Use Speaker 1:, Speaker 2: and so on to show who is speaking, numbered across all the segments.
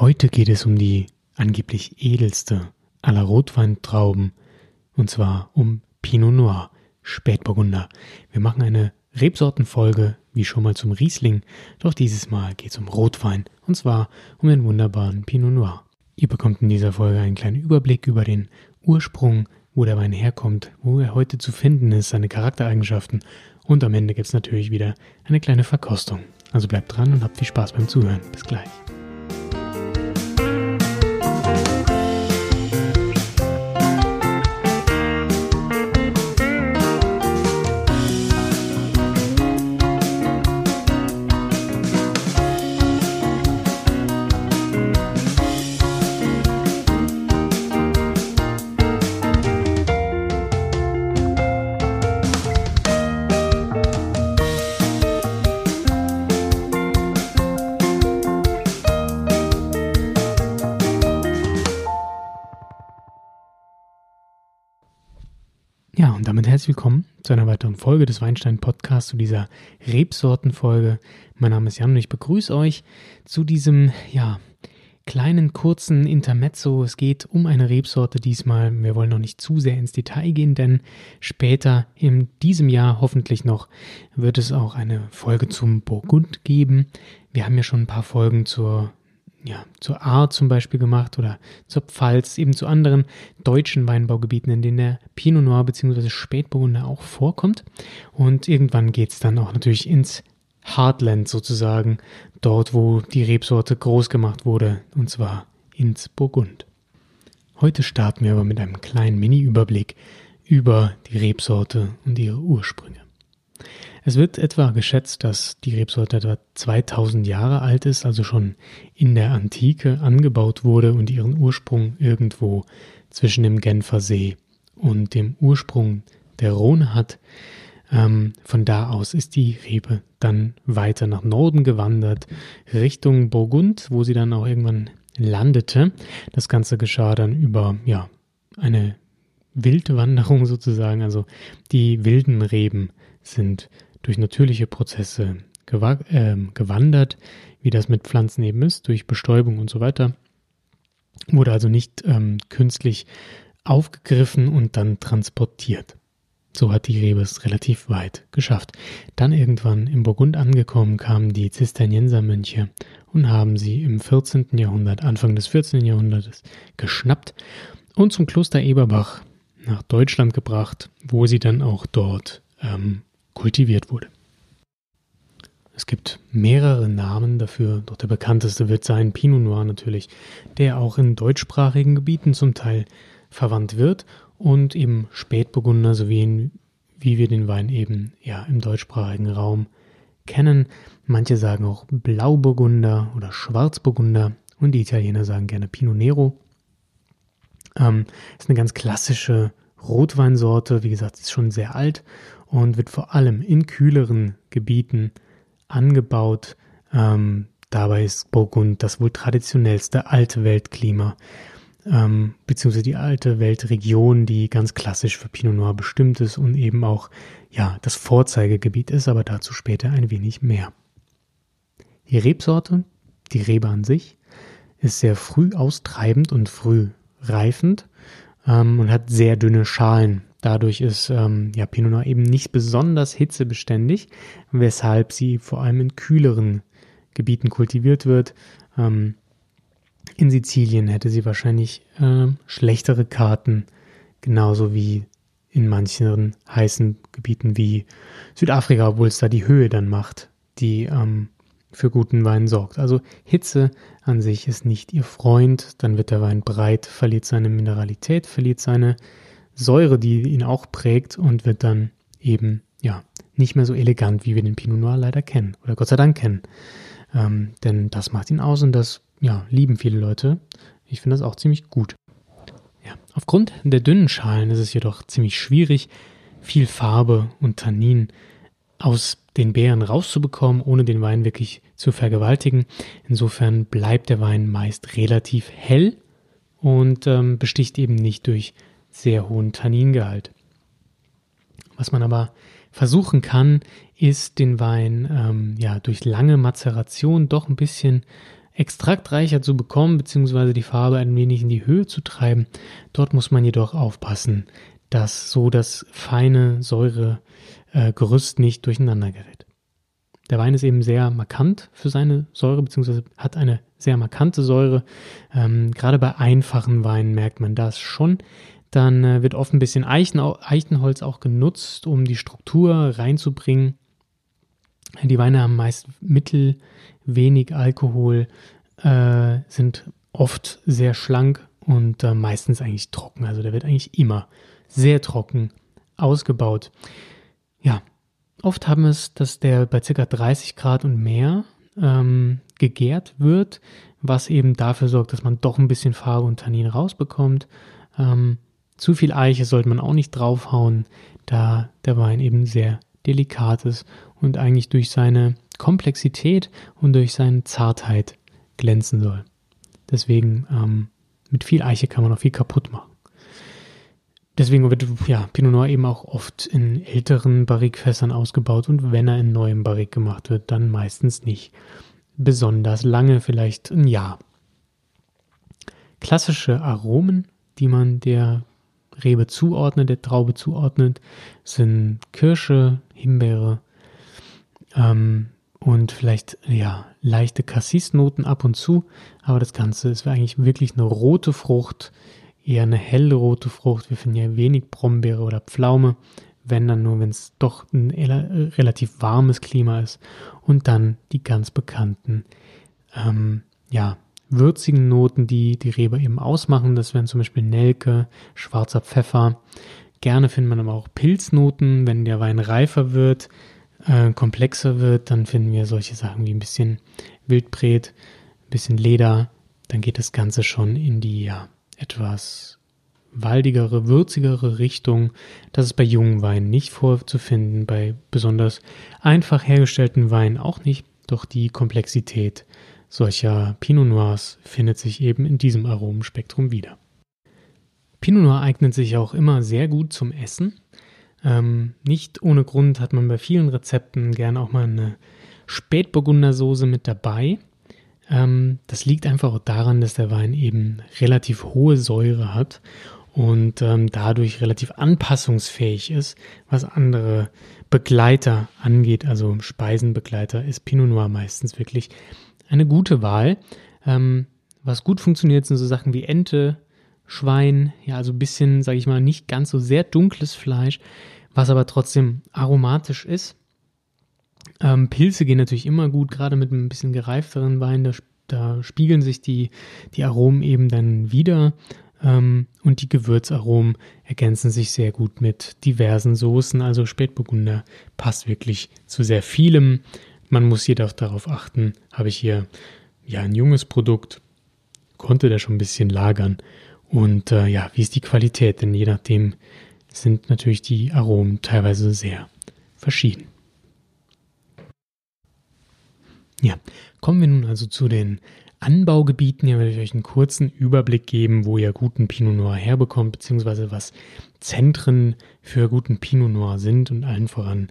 Speaker 1: Heute geht es um die angeblich edelste aller Rotweintrauben, und zwar um Pinot Noir, Spätburgunder. Wir machen eine Rebsortenfolge, wie schon mal zum Riesling, doch dieses Mal geht es um Rotwein, und zwar um den wunderbaren Pinot Noir. Ihr bekommt in dieser Folge einen kleinen Überblick über den Ursprung, wo der Wein herkommt, wo er heute zu finden ist, seine Charaktereigenschaften und am Ende gibt es natürlich wieder eine kleine Verkostung. Also bleibt dran und habt viel Spaß beim Zuhören. Bis gleich. Herzlich willkommen zu einer weiteren Folge des Weinstein Podcasts, zu dieser Rebsortenfolge. Mein Name ist Jan und ich begrüße euch zu diesem, ja, kleinen kurzen Intermezzo. Es geht um eine Rebsorte diesmal. Wir wollen noch nicht zu sehr ins Detail gehen, denn später in diesem Jahr hoffentlich noch wird es auch eine Folge zum Burgund geben. Wir haben ja schon ein paar Folgen zur ja, zur Ahr zum Beispiel gemacht oder zur Pfalz, eben zu anderen deutschen Weinbaugebieten, in denen der Pinot Noir bzw. Spätburgunder auch vorkommt. Und irgendwann geht es dann auch natürlich ins Heartland sozusagen, dort wo die Rebsorte groß gemacht wurde, und zwar ins Burgund. Heute starten wir aber mit einem kleinen Mini-Überblick über die Rebsorte und ihre Ursprünge. Es wird etwa geschätzt, dass die Rebsorte etwa 2000 Jahre alt ist, also schon in der Antike angebaut wurde und ihren Ursprung irgendwo zwischen dem Genfersee und dem Ursprung der Rhone hat. Ähm, von da aus ist die Rebe dann weiter nach Norden gewandert, Richtung Burgund, wo sie dann auch irgendwann landete. Das Ganze geschah dann über ja, eine Wildwanderung sozusagen. Also die wilden Reben sind durch natürliche Prozesse äh, gewandert, wie das mit Pflanzen eben ist, durch Bestäubung und so weiter. Wurde also nicht ähm, künstlich aufgegriffen und dann transportiert. So hat die Rebe es relativ weit geschafft. Dann irgendwann im Burgund angekommen kamen die Zisterniensermönche und haben sie im 14. Jahrhundert, Anfang des 14. Jahrhunderts geschnappt und zum Kloster Eberbach nach Deutschland gebracht, wo sie dann auch dort ähm, kultiviert wurde. Es gibt mehrere Namen dafür, doch der bekannteste wird sein Pinot Noir natürlich, der auch in deutschsprachigen Gebieten zum Teil verwandt wird und eben Spätburgunder sowie wie wir den Wein eben ja im deutschsprachigen Raum kennen. Manche sagen auch Blauburgunder oder Schwarzburgunder und die Italiener sagen gerne Pinot Nero. Ähm, ist eine ganz klassische Rotweinsorte, wie gesagt, ist schon sehr alt und wird vor allem in kühleren Gebieten angebaut. Ähm, dabei ist Burgund das wohl traditionellste alte Weltklima, ähm, beziehungsweise die alte Weltregion, die ganz klassisch für Pinot Noir bestimmt ist und eben auch ja das Vorzeigegebiet ist, aber dazu später ein wenig mehr. Die Rebsorte, die Rebe an sich, ist sehr früh austreibend und früh reifend ähm, und hat sehr dünne Schalen. Dadurch ist ähm, ja, Pinot Noir eben nicht besonders hitzebeständig, weshalb sie vor allem in kühleren Gebieten kultiviert wird. Ähm, in Sizilien hätte sie wahrscheinlich äh, schlechtere Karten, genauso wie in manchen heißen Gebieten wie Südafrika, obwohl es da die Höhe dann macht, die ähm, für guten Wein sorgt. Also Hitze an sich ist nicht ihr Freund, dann wird der Wein breit, verliert seine Mineralität, verliert seine Säure, die ihn auch prägt und wird dann eben, ja, nicht mehr so elegant, wie wir den Pinot Noir leider kennen oder Gott sei Dank kennen. Ähm, denn das macht ihn aus und das, ja, lieben viele Leute. Ich finde das auch ziemlich gut. Ja, aufgrund der dünnen Schalen ist es jedoch ziemlich schwierig, viel Farbe und Tannin aus den Beeren rauszubekommen, ohne den Wein wirklich zu vergewaltigen. Insofern bleibt der Wein meist relativ hell und ähm, besticht eben nicht durch sehr hohen Tanningehalt. Was man aber versuchen kann, ist den Wein ähm, ja durch lange Mazeration doch ein bisschen extraktreicher zu bekommen, beziehungsweise die Farbe ein wenig in die Höhe zu treiben. Dort muss man jedoch aufpassen, dass so das feine Säuregerüst nicht durcheinander gerät. Der Wein ist eben sehr markant für seine Säure, beziehungsweise hat eine sehr markante Säure. Ähm, gerade bei einfachen Weinen merkt man das schon. Dann äh, wird oft ein bisschen Eichen, Eichenholz auch genutzt, um die Struktur reinzubringen. Die Weine haben meist mittel, wenig Alkohol, äh, sind oft sehr schlank und äh, meistens eigentlich trocken. Also der wird eigentlich immer sehr trocken ausgebaut. Ja, oft haben es, dass der bei ca. 30 Grad und mehr ähm, gegärt wird, was eben dafür sorgt, dass man doch ein bisschen Farbe und Tannin rausbekommt. Ähm, zu viel Eiche sollte man auch nicht draufhauen, da der Wein eben sehr delikat ist und eigentlich durch seine Komplexität und durch seine Zartheit glänzen soll. Deswegen ähm, mit viel Eiche kann man auch viel kaputt machen. Deswegen wird ja, Pinot Noir eben auch oft in älteren Barrikfässern ausgebaut und wenn er in neuem Barrik gemacht wird, dann meistens nicht besonders lange, vielleicht ein Jahr. Klassische Aromen, die man der Rebe zuordnet, der Traube zuordnet, sind Kirsche, Himbeere ähm, und vielleicht ja leichte Cassis-Noten ab und zu, aber das Ganze ist eigentlich wirklich eine rote Frucht, eher eine helle rote Frucht. Wir finden ja wenig Brombeere oder Pflaume, wenn dann nur, wenn es doch ein relativ warmes Klima ist. Und dann die ganz bekannten, ähm, ja, würzigen Noten, die die Rebe eben ausmachen. Das wären zum Beispiel Nelke, schwarzer Pfeffer. Gerne findet man aber auch Pilznoten, wenn der Wein reifer wird, äh, komplexer wird, dann finden wir solche Sachen wie ein bisschen Wildbret, ein bisschen Leder. Dann geht das Ganze schon in die ja, etwas waldigere, würzigere Richtung. Das ist bei jungen Weinen nicht vorzufinden, bei besonders einfach hergestellten Weinen auch nicht. Doch die Komplexität solcher Pinot Noirs findet sich eben in diesem Aromenspektrum wieder. Pinot Noir eignet sich auch immer sehr gut zum Essen. Ähm, nicht ohne Grund hat man bei vielen Rezepten gern auch mal eine Spätburgundersoße mit dabei. Ähm, das liegt einfach auch daran, dass der Wein eben relativ hohe Säure hat und ähm, dadurch relativ anpassungsfähig ist, was andere Begleiter angeht, also Speisenbegleiter, ist Pinot Noir meistens wirklich eine gute Wahl. Ähm, was gut funktioniert, sind so Sachen wie Ente, Schwein, ja, also ein bisschen, sage ich mal, nicht ganz so sehr dunkles Fleisch, was aber trotzdem aromatisch ist. Ähm, Pilze gehen natürlich immer gut, gerade mit ein bisschen gereifteren Wein. Da, da spiegeln sich die, die Aromen eben dann wieder. Ähm, und die Gewürzaromen ergänzen sich sehr gut mit diversen Soßen. Also Spätburgunder passt wirklich zu sehr vielem. Man muss jedoch darauf achten, habe ich hier ja ein junges Produkt, konnte der schon ein bisschen lagern. Und äh, ja, wie ist die Qualität? Denn je nachdem sind natürlich die Aromen teilweise sehr verschieden. Ja, kommen wir nun also zu den Anbaugebieten. Hier werde ich euch einen kurzen Überblick geben, wo ihr guten Pinot Noir herbekommt, beziehungsweise was Zentren für guten Pinot Noir sind. Und allen voran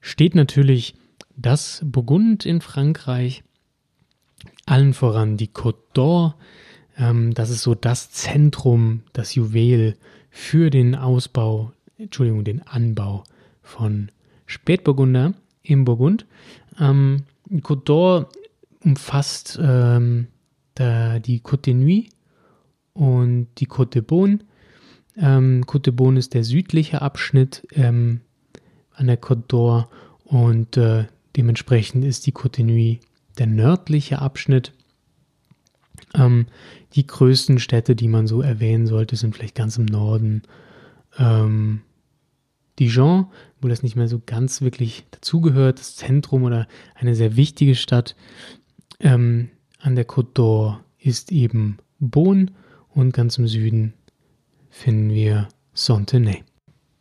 Speaker 1: steht natürlich das Burgund in Frankreich, allen voran die Côte d'Or. Ähm, das ist so das Zentrum, das Juwel für den Ausbau, Entschuldigung, den Anbau von Spätburgunder im Burgund. Ähm, Côte d'Or umfasst ähm, da die Côte de Nuit und die Côte de Beaune. Ähm, Côte de Beaune ist der südliche Abschnitt ähm, an der Côte d'Or und äh, dementsprechend ist die Côte Nuit der nördliche Abschnitt. Ähm, die größten Städte, die man so erwähnen sollte, sind vielleicht ganz im Norden. Ähm, Dijon, wo das nicht mehr so ganz wirklich dazugehört, das Zentrum oder eine sehr wichtige Stadt ähm, an der Côte d'Or ist eben Beaune und ganz im Süden finden wir Sontenay.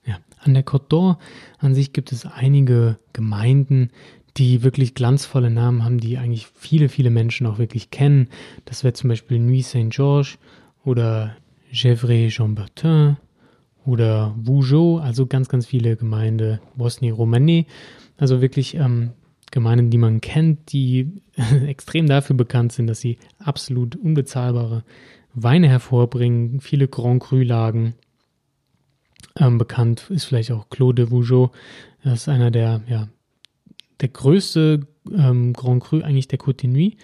Speaker 1: Ja, an der Côte d'Or an sich gibt es einige Gemeinden, die wirklich glanzvolle Namen haben, die eigentlich viele, viele Menschen auch wirklich kennen. Das wäre zum Beispiel Nuit Saint-Georges oder Gevrey-Jean-Bertin oder Vougeot, also ganz, ganz viele Gemeinde, Bosnie-Romanée. Also wirklich ähm, Gemeinden, die man kennt, die extrem dafür bekannt sind, dass sie absolut unbezahlbare Weine hervorbringen, viele Grand Cru-Lagen. Ähm, bekannt ist vielleicht auch Claude de Vougeot. Das ist einer der, ja, der größte ähm, Grand Cru eigentlich der Côte Nuit.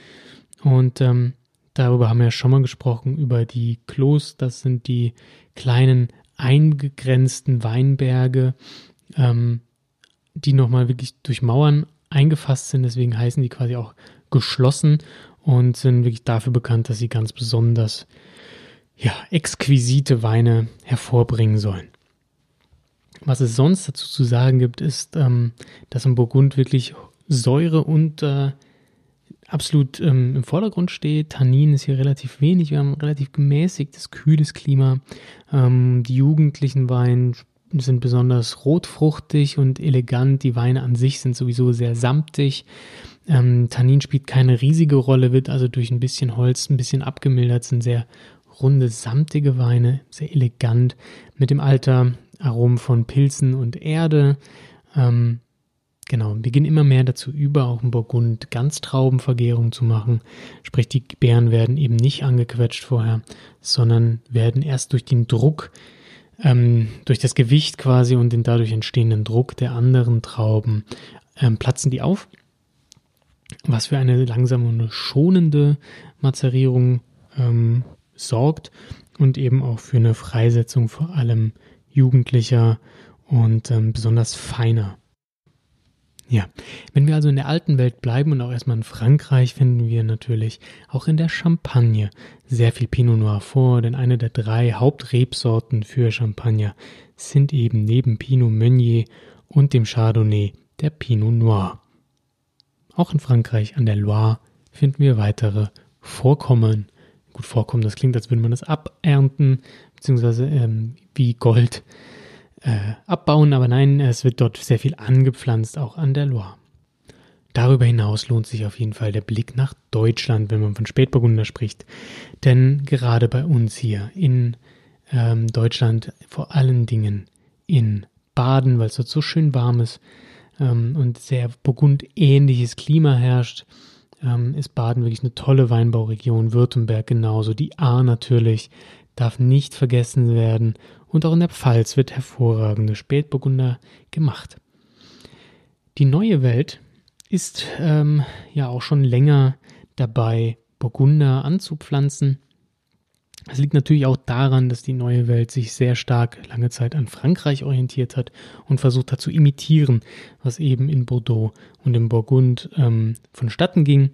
Speaker 1: Und ähm, darüber haben wir ja schon mal gesprochen, über die Klos. Das sind die kleinen eingegrenzten Weinberge, ähm, die nochmal wirklich durch Mauern eingefasst sind. Deswegen heißen die quasi auch geschlossen und sind wirklich dafür bekannt, dass sie ganz besonders ja, exquisite Weine hervorbringen sollen. Was es sonst dazu zu sagen gibt, ist, ähm, dass im Burgund wirklich Säure und äh, absolut ähm, im Vordergrund steht. Tannin ist hier relativ wenig. Wir haben ein relativ gemäßigtes, kühles Klima. Ähm, die jugendlichen Weine sind besonders rotfruchtig und elegant. Die Weine an sich sind sowieso sehr samtig. Ähm, Tannin spielt keine riesige Rolle, wird also durch ein bisschen Holz ein bisschen abgemildert, sind sehr runde, samtige Weine, sehr elegant, mit dem Alter Aromen von Pilzen und Erde. Ähm, genau, wir gehen immer mehr dazu über, auch im Burgund Ganztraubenvergärung zu machen. Sprich, die Beeren werden eben nicht angequetscht vorher, sondern werden erst durch den Druck, ähm, durch das Gewicht quasi und den dadurch entstehenden Druck der anderen Trauben ähm, platzen die auf. Was für eine langsame und schonende Mazerierung ähm, sorgt und eben auch für eine Freisetzung vor allem jugendlicher und ähm, besonders feiner. Ja, wenn wir also in der alten Welt bleiben und auch erstmal in Frankreich, finden wir natürlich auch in der Champagne sehr viel Pinot Noir vor, denn eine der drei Hauptrebsorten für Champagner sind eben neben Pinot Meunier und dem Chardonnay der Pinot Noir. Auch in Frankreich an der Loire finden wir weitere Vorkommen. Gut, Vorkommen, das klingt, als würde man das abernten, beziehungsweise ähm, wie Gold äh, abbauen, aber nein, es wird dort sehr viel angepflanzt, auch an der Loire. Darüber hinaus lohnt sich auf jeden Fall der Blick nach Deutschland, wenn man von Spätburgunder spricht. Denn gerade bei uns hier in ähm, Deutschland, vor allen Dingen in Baden, weil es dort so schön warm ist ähm, und sehr burgundähnliches Klima herrscht, ähm, ist Baden wirklich eine tolle Weinbauregion. Württemberg genauso, die A natürlich, darf nicht vergessen werden und auch in der Pfalz wird hervorragende Spätburgunder gemacht. Die neue Welt ist ähm, ja auch schon länger dabei, Burgunder anzupflanzen. Es liegt natürlich auch daran, dass die neue Welt sich sehr stark lange Zeit an Frankreich orientiert hat und versucht hat zu imitieren, was eben in Bordeaux und im Burgund ähm, vonstatten ging.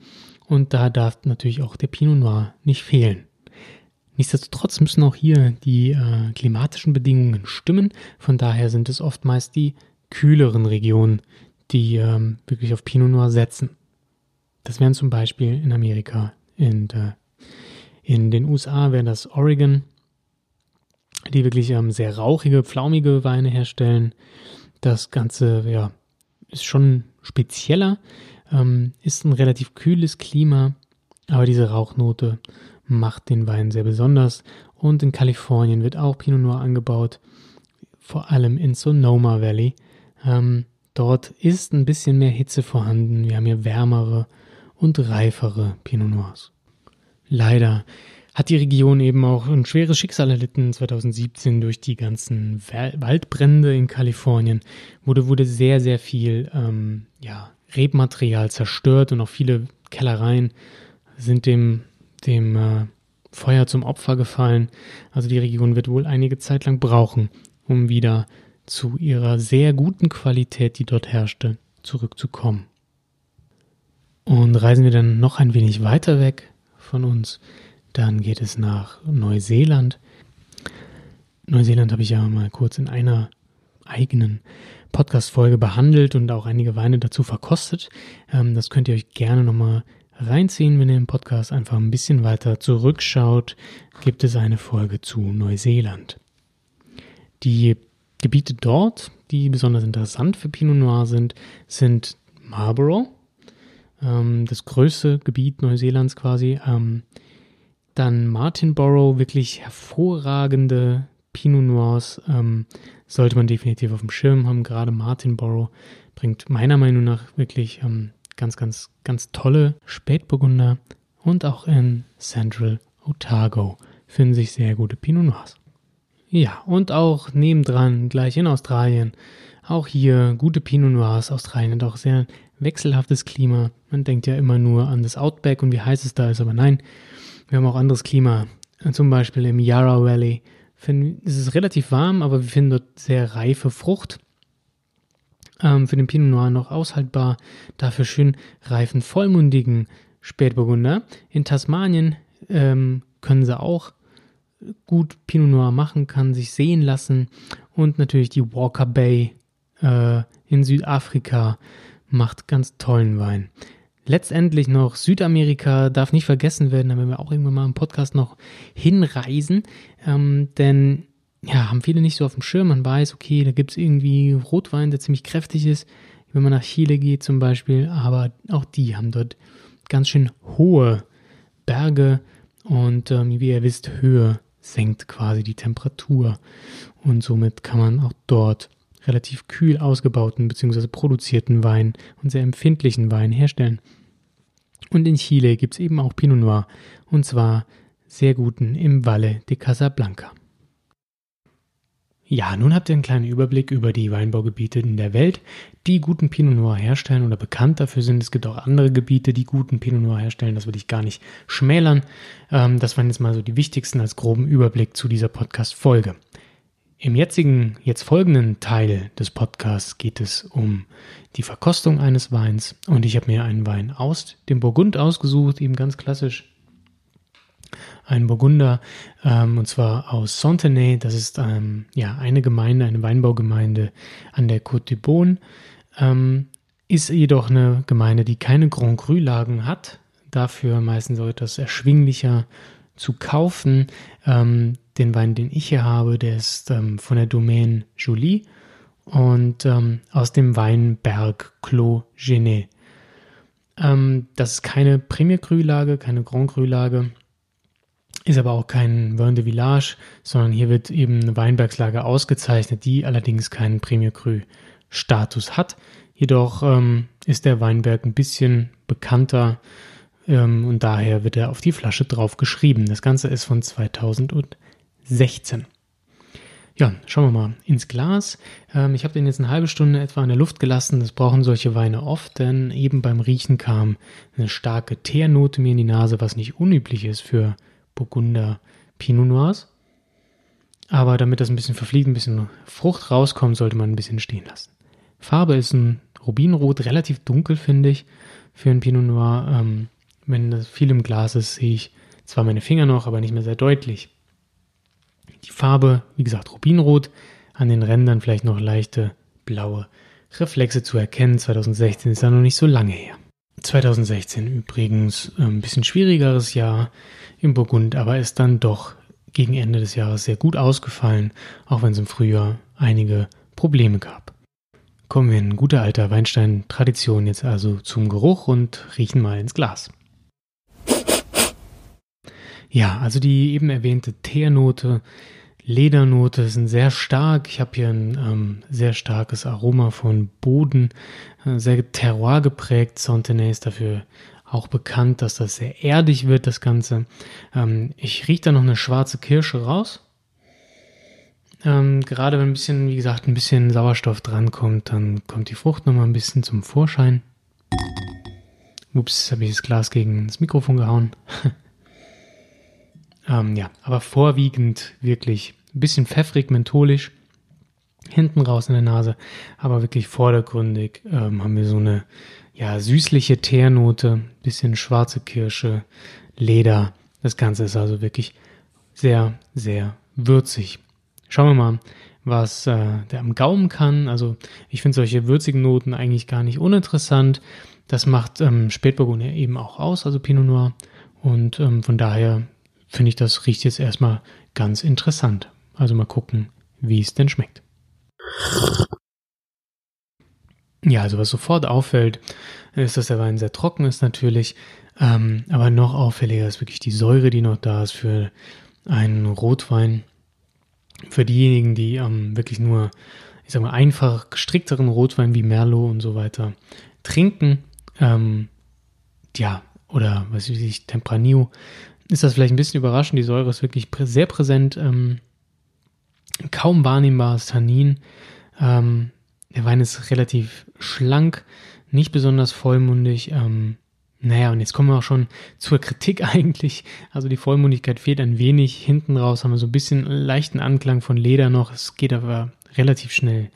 Speaker 1: Und da darf natürlich auch der Pinot Noir nicht fehlen. Nichtsdestotrotz müssen auch hier die äh, klimatischen Bedingungen stimmen. Von daher sind es oftmals die kühleren Regionen, die ähm, wirklich auf Pinot Noir setzen. Das wären zum Beispiel in Amerika, in, der, in den USA wäre das Oregon, die wirklich ähm, sehr rauchige, pflaumige Weine herstellen. Das Ganze ja, ist schon spezieller, ähm, ist ein relativ kühles Klima, aber diese Rauchnote macht den Wein sehr besonders. Und in Kalifornien wird auch Pinot Noir angebaut, vor allem in Sonoma Valley. Ähm, dort ist ein bisschen mehr Hitze vorhanden. Wir haben hier wärmere und reifere Pinot Noirs. Leider hat die Region eben auch ein schweres Schicksal erlitten 2017 durch die ganzen Waldbrände in Kalifornien. Wurde, wurde sehr, sehr viel ähm, ja, Rebmaterial zerstört und auch viele Kellereien sind dem dem äh, Feuer zum Opfer gefallen. Also die Region wird wohl einige Zeit lang brauchen, um wieder zu ihrer sehr guten Qualität, die dort herrschte, zurückzukommen. Und reisen wir dann noch ein wenig weiter weg von uns, dann geht es nach Neuseeland. Neuseeland habe ich ja mal kurz in einer eigenen Podcast-Folge behandelt und auch einige Weine dazu verkostet. Ähm, das könnt ihr euch gerne nochmal reinziehen, wenn ihr im Podcast einfach ein bisschen weiter zurückschaut, gibt es eine Folge zu Neuseeland. Die Gebiete dort, die besonders interessant für Pinot Noir sind, sind Marlborough, ähm, das größte Gebiet Neuseelands quasi, ähm, dann Martinborough, wirklich hervorragende Pinot Noirs, ähm, sollte man definitiv auf dem Schirm haben. Gerade Martinborough bringt meiner Meinung nach wirklich ähm, ganz, ganz, ganz tolle Spätburgunder. Und auch in Central Otago finden sich sehr gute Pinot Noirs. Ja, und auch nebendran, gleich in Australien, auch hier gute Pinot Noirs. Australien hat auch sehr wechselhaftes Klima. Man denkt ja immer nur an das Outback und wie heiß es da ist, aber nein, wir haben auch anderes Klima. Zum Beispiel im Yarra Valley finden, ist es relativ warm, aber wir finden dort sehr reife Frucht. Ähm, für den Pinot Noir noch aushaltbar. Dafür schön reifen, vollmundigen Spätburgunder. In Tasmanien ähm, können sie auch gut Pinot Noir machen, kann sich sehen lassen. Und natürlich die Walker Bay äh, in Südafrika macht ganz tollen Wein. Letztendlich noch Südamerika darf nicht vergessen werden, da werden wir auch irgendwann mal im Podcast noch hinreisen, ähm, denn ja, haben viele nicht so auf dem Schirm. Man weiß, okay, da gibt es irgendwie Rotwein, der ziemlich kräftig ist, wenn man nach Chile geht zum Beispiel, aber auch die haben dort ganz schön hohe Berge und ähm, wie ihr wisst, Höhe senkt quasi die Temperatur und somit kann man auch dort relativ kühl ausgebauten bzw. produzierten Wein und sehr empfindlichen Wein herstellen. Und in Chile gibt es eben auch Pinot Noir und zwar sehr guten im Valle de Casablanca. Ja, nun habt ihr einen kleinen Überblick über die Weinbaugebiete in der Welt, die guten Pinot Noir herstellen oder bekannt dafür sind. Es gibt auch andere Gebiete, die guten Pinot Noir herstellen. Das will ich gar nicht schmälern. Ähm, das waren jetzt mal so die wichtigsten als groben Überblick zu dieser Podcast-Folge. Im jetzigen, jetzt folgenden Teil des Podcasts geht es um die Verkostung eines Weins und ich habe mir einen Wein aus dem Burgund ausgesucht, eben ganz klassisch ein Burgunder, ähm, und zwar aus Sontenay. Das ist ähm, ja eine Gemeinde, eine Weinbaugemeinde an der Côte du Beaune. Ähm, ist jedoch eine Gemeinde, die keine Grand Cru-Lagen hat. Dafür meistens so etwas erschwinglicher zu kaufen. Ähm, den Wein, den ich hier habe, der ist ähm, von der Domaine Jolie und ähm, aus dem Weinberg Clos Genet. das ist keine Premier Cru-Lage, keine Grand Cru-Lage ist aber auch kein Vin de Village, sondern hier wird eben eine Weinbergslage ausgezeichnet, die allerdings keinen Premier Cru Status hat. Jedoch ähm, ist der Weinberg ein bisschen bekannter ähm, und daher wird er auf die Flasche drauf geschrieben. Das Ganze ist von 2016. Ja, schauen wir mal ins Glas. Ähm, ich habe den jetzt eine halbe Stunde etwa in der Luft gelassen. Das brauchen solche Weine oft, denn eben beim Riechen kam eine starke Teernote mir in die Nase, was nicht unüblich ist für Burgunder Pinot Noirs. Aber damit das ein bisschen verfliegt, ein bisschen Frucht rauskommt, sollte man ein bisschen stehen lassen. Farbe ist ein Rubinrot, relativ dunkel, finde ich, für ein Pinot Noir. Ähm, wenn das viel im Glas ist, sehe ich zwar meine Finger noch, aber nicht mehr sehr deutlich. Die Farbe, wie gesagt, Rubinrot, an den Rändern vielleicht noch leichte blaue Reflexe zu erkennen. 2016 ist ja noch nicht so lange her. 2016 übrigens äh, ein bisschen schwierigeres Jahr im Burgund, aber ist dann doch gegen Ende des Jahres sehr gut ausgefallen, auch wenn es im Frühjahr einige Probleme gab. Kommen wir in guter alter Weinstein-Tradition jetzt also zum Geruch und riechen mal ins Glas. Ja, also die eben erwähnte Teernote, Ledernote sind sehr stark. Ich habe hier ein ähm, sehr starkes Aroma von Boden, äh, sehr terroir geprägt. Sontenay ist dafür auch bekannt, dass das sehr erdig wird, das Ganze. Ähm, ich rieche da noch eine schwarze Kirsche raus. Ähm, gerade wenn ein bisschen, wie gesagt, ein bisschen Sauerstoff drankommt, dann kommt die Frucht nochmal ein bisschen zum Vorschein. Ups, habe ich das Glas gegen das Mikrofon gehauen. ähm, ja, aber vorwiegend wirklich ein bisschen pfeffrig, mentholisch. Hinten raus in der Nase, aber wirklich vordergründig ähm, haben wir so eine ja, süßliche Teernote, bisschen schwarze Kirsche, Leder. Das Ganze ist also wirklich sehr, sehr würzig. Schauen wir mal, was äh, der am Gaumen kann. Also ich finde solche würzigen Noten eigentlich gar nicht uninteressant. Das macht ähm, Spätburgunder eben auch aus, also Pinot Noir. Und ähm, von daher finde ich, das riecht jetzt erstmal ganz interessant. Also mal gucken, wie es denn schmeckt. Ja, also was sofort auffällt, ist, dass der Wein sehr trocken ist natürlich. Ähm, aber noch auffälliger ist wirklich die Säure, die noch da ist für einen Rotwein. Für diejenigen, die ähm, wirklich nur, ich sag mal, einfach gestrickteren Rotwein wie Merlot und so weiter trinken, ähm, ja, oder was weiß ich, Tempranillo, ist das vielleicht ein bisschen überraschend. Die Säure ist wirklich prä sehr präsent, ähm, kaum wahrnehmbares Tannin. Ähm, der Wein ist relativ schlank, nicht besonders vollmundig. Ähm, naja, und jetzt kommen wir auch schon zur Kritik eigentlich. Also die Vollmundigkeit fehlt ein wenig. Hinten raus haben wir so ein bisschen leichten Anklang von Leder noch. Es geht aber relativ schnell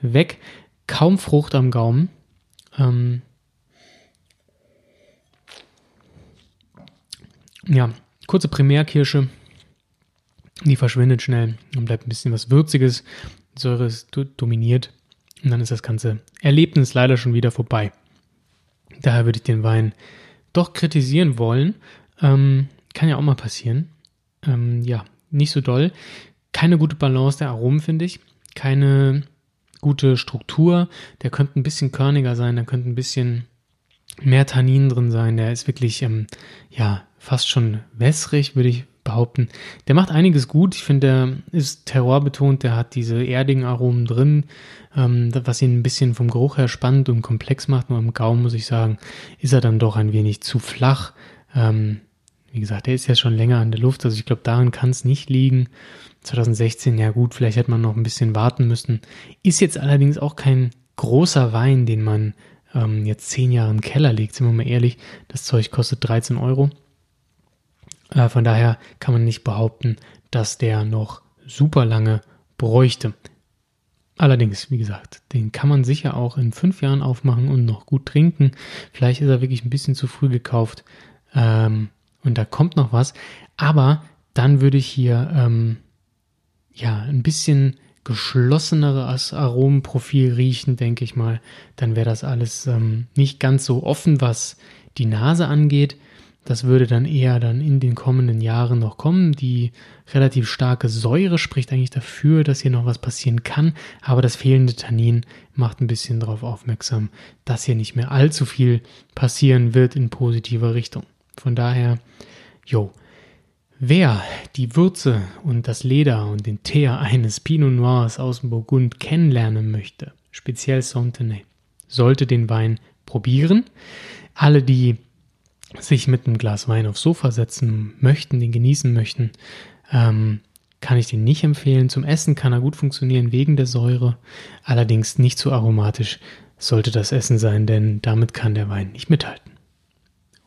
Speaker 1: weg. Kaum Frucht am Gaumen. Ähm ja, kurze Primärkirsche. Die verschwindet schnell und bleibt ein bisschen was Würziges. Die Säure ist dominiert. Und dann ist das ganze Erlebnis leider schon wieder vorbei. Daher würde ich den Wein doch kritisieren wollen. Ähm, kann ja auch mal passieren. Ähm, ja, nicht so doll. Keine gute Balance der Aromen, finde ich. Keine gute Struktur. Der könnte ein bisschen körniger sein, da könnte ein bisschen mehr Tannin drin sein. Der ist wirklich, ähm, ja, fast schon wässrig, würde ich behaupten. Der macht einiges gut. Ich finde, der ist terrorbetont, der hat diese erdigen Aromen drin, ähm, was ihn ein bisschen vom Geruch her spannend und komplex macht. Nur im Gaumen, muss ich sagen, ist er dann doch ein wenig zu flach. Ähm, wie gesagt, der ist ja schon länger an der Luft, also ich glaube, daran kann es nicht liegen. 2016, ja gut, vielleicht hätte man noch ein bisschen warten müssen. Ist jetzt allerdings auch kein großer Wein, den man ähm, jetzt zehn Jahre im Keller legt, sind wir mal ehrlich. Das Zeug kostet 13 Euro. Äh, von daher kann man nicht behaupten, dass der noch super lange bräuchte. Allerdings, wie gesagt, den kann man sicher auch in fünf Jahren aufmachen und noch gut trinken. Vielleicht ist er wirklich ein bisschen zu früh gekauft ähm, und da kommt noch was. Aber dann würde ich hier ähm, ja ein bisschen geschlosseneres Aromenprofil riechen, denke ich mal. Dann wäre das alles ähm, nicht ganz so offen, was die Nase angeht. Das würde dann eher dann in den kommenden Jahren noch kommen. Die relativ starke Säure spricht eigentlich dafür, dass hier noch was passieren kann, aber das fehlende Tannin macht ein bisschen darauf aufmerksam, dass hier nicht mehr allzu viel passieren wird in positiver Richtung. Von daher, jo, wer die Würze und das Leder und den Teer eines Pinot Noirs aus dem Burgund kennenlernen möchte, speziell Sontenay, sollte den Wein probieren. Alle, die sich mit einem Glas Wein aufs Sofa setzen möchten, den genießen möchten, ähm, kann ich den nicht empfehlen. Zum Essen kann er gut funktionieren wegen der Säure, allerdings nicht zu aromatisch sollte das Essen sein, denn damit kann der Wein nicht mithalten.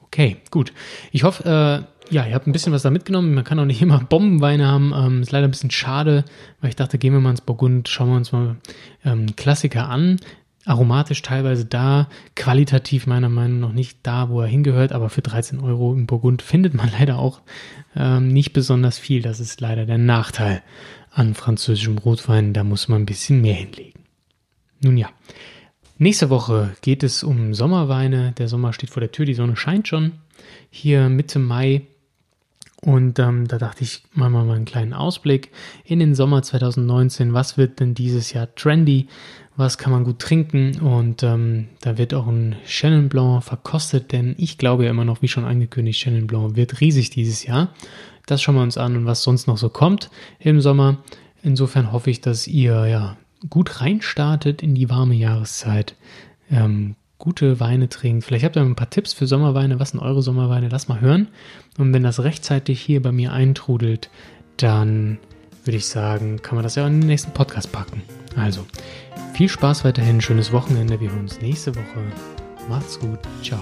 Speaker 1: Okay, gut. Ich hoffe, äh, ja, ihr habt ein bisschen was da mitgenommen. Man kann auch nicht immer Bombenweine haben. Ähm, ist leider ein bisschen schade, weil ich dachte, gehen wir mal ins Burgund, schauen wir uns mal ähm, Klassiker an aromatisch teilweise da, qualitativ meiner Meinung nach nicht da, wo er hingehört, aber für 13 Euro im Burgund findet man leider auch ähm, nicht besonders viel. Das ist leider der Nachteil an französischem Rotwein, da muss man ein bisschen mehr hinlegen. Nun ja, nächste Woche geht es um Sommerweine. Der Sommer steht vor der Tür, die Sonne scheint schon. Hier Mitte Mai und ähm, da dachte ich, machen wir mal einen kleinen Ausblick in den Sommer 2019. Was wird denn dieses Jahr trendy? Was kann man gut trinken? Und ähm, da wird auch ein Chenin Blanc verkostet, denn ich glaube ja immer noch, wie schon angekündigt, Chenin Blanc wird riesig dieses Jahr. Das schauen wir uns an und was sonst noch so kommt im Sommer. Insofern hoffe ich, dass ihr ja gut reinstartet in die warme Jahreszeit. Ähm, gute Weine trinkt. Vielleicht habt ihr ein paar Tipps für Sommerweine. Was sind eure Sommerweine? Lass mal hören. Und wenn das rechtzeitig hier bei mir eintrudelt, dann würde ich sagen, kann man das ja in den nächsten Podcast packen. Also, viel Spaß weiterhin, schönes Wochenende. Wir hören uns nächste Woche. Macht's gut. Ciao.